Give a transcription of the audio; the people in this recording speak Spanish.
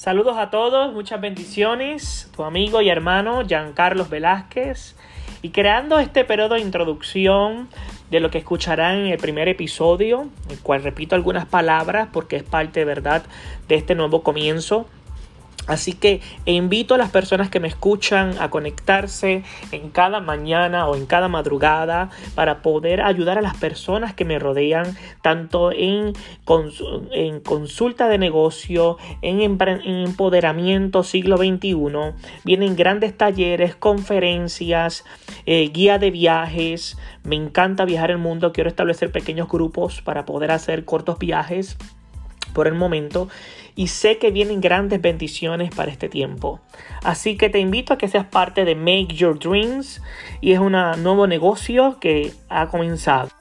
Saludos a todos, muchas bendiciones. Tu amigo y hermano Giancarlos Velázquez. Y creando este periodo de introducción de lo que escucharán en el primer episodio, el cual repito algunas palabras porque es parte, verdad, de este nuevo comienzo Así que invito a las personas que me escuchan a conectarse en cada mañana o en cada madrugada para poder ayudar a las personas que me rodean, tanto en, consulta de negocio, en, empoderamiento siglo XXI. Vienen grandes talleres, conferencias, eh, guía de viajes. Me encanta viajar el mundo. Quiero establecer pequeños grupos para poder hacer cortos viajes por el momento y sé que vienen grandes bendiciones para este tiempo. Así que te invito a que seas parte de Make Your Dreams y es un nuevo negocio que ha comenzado.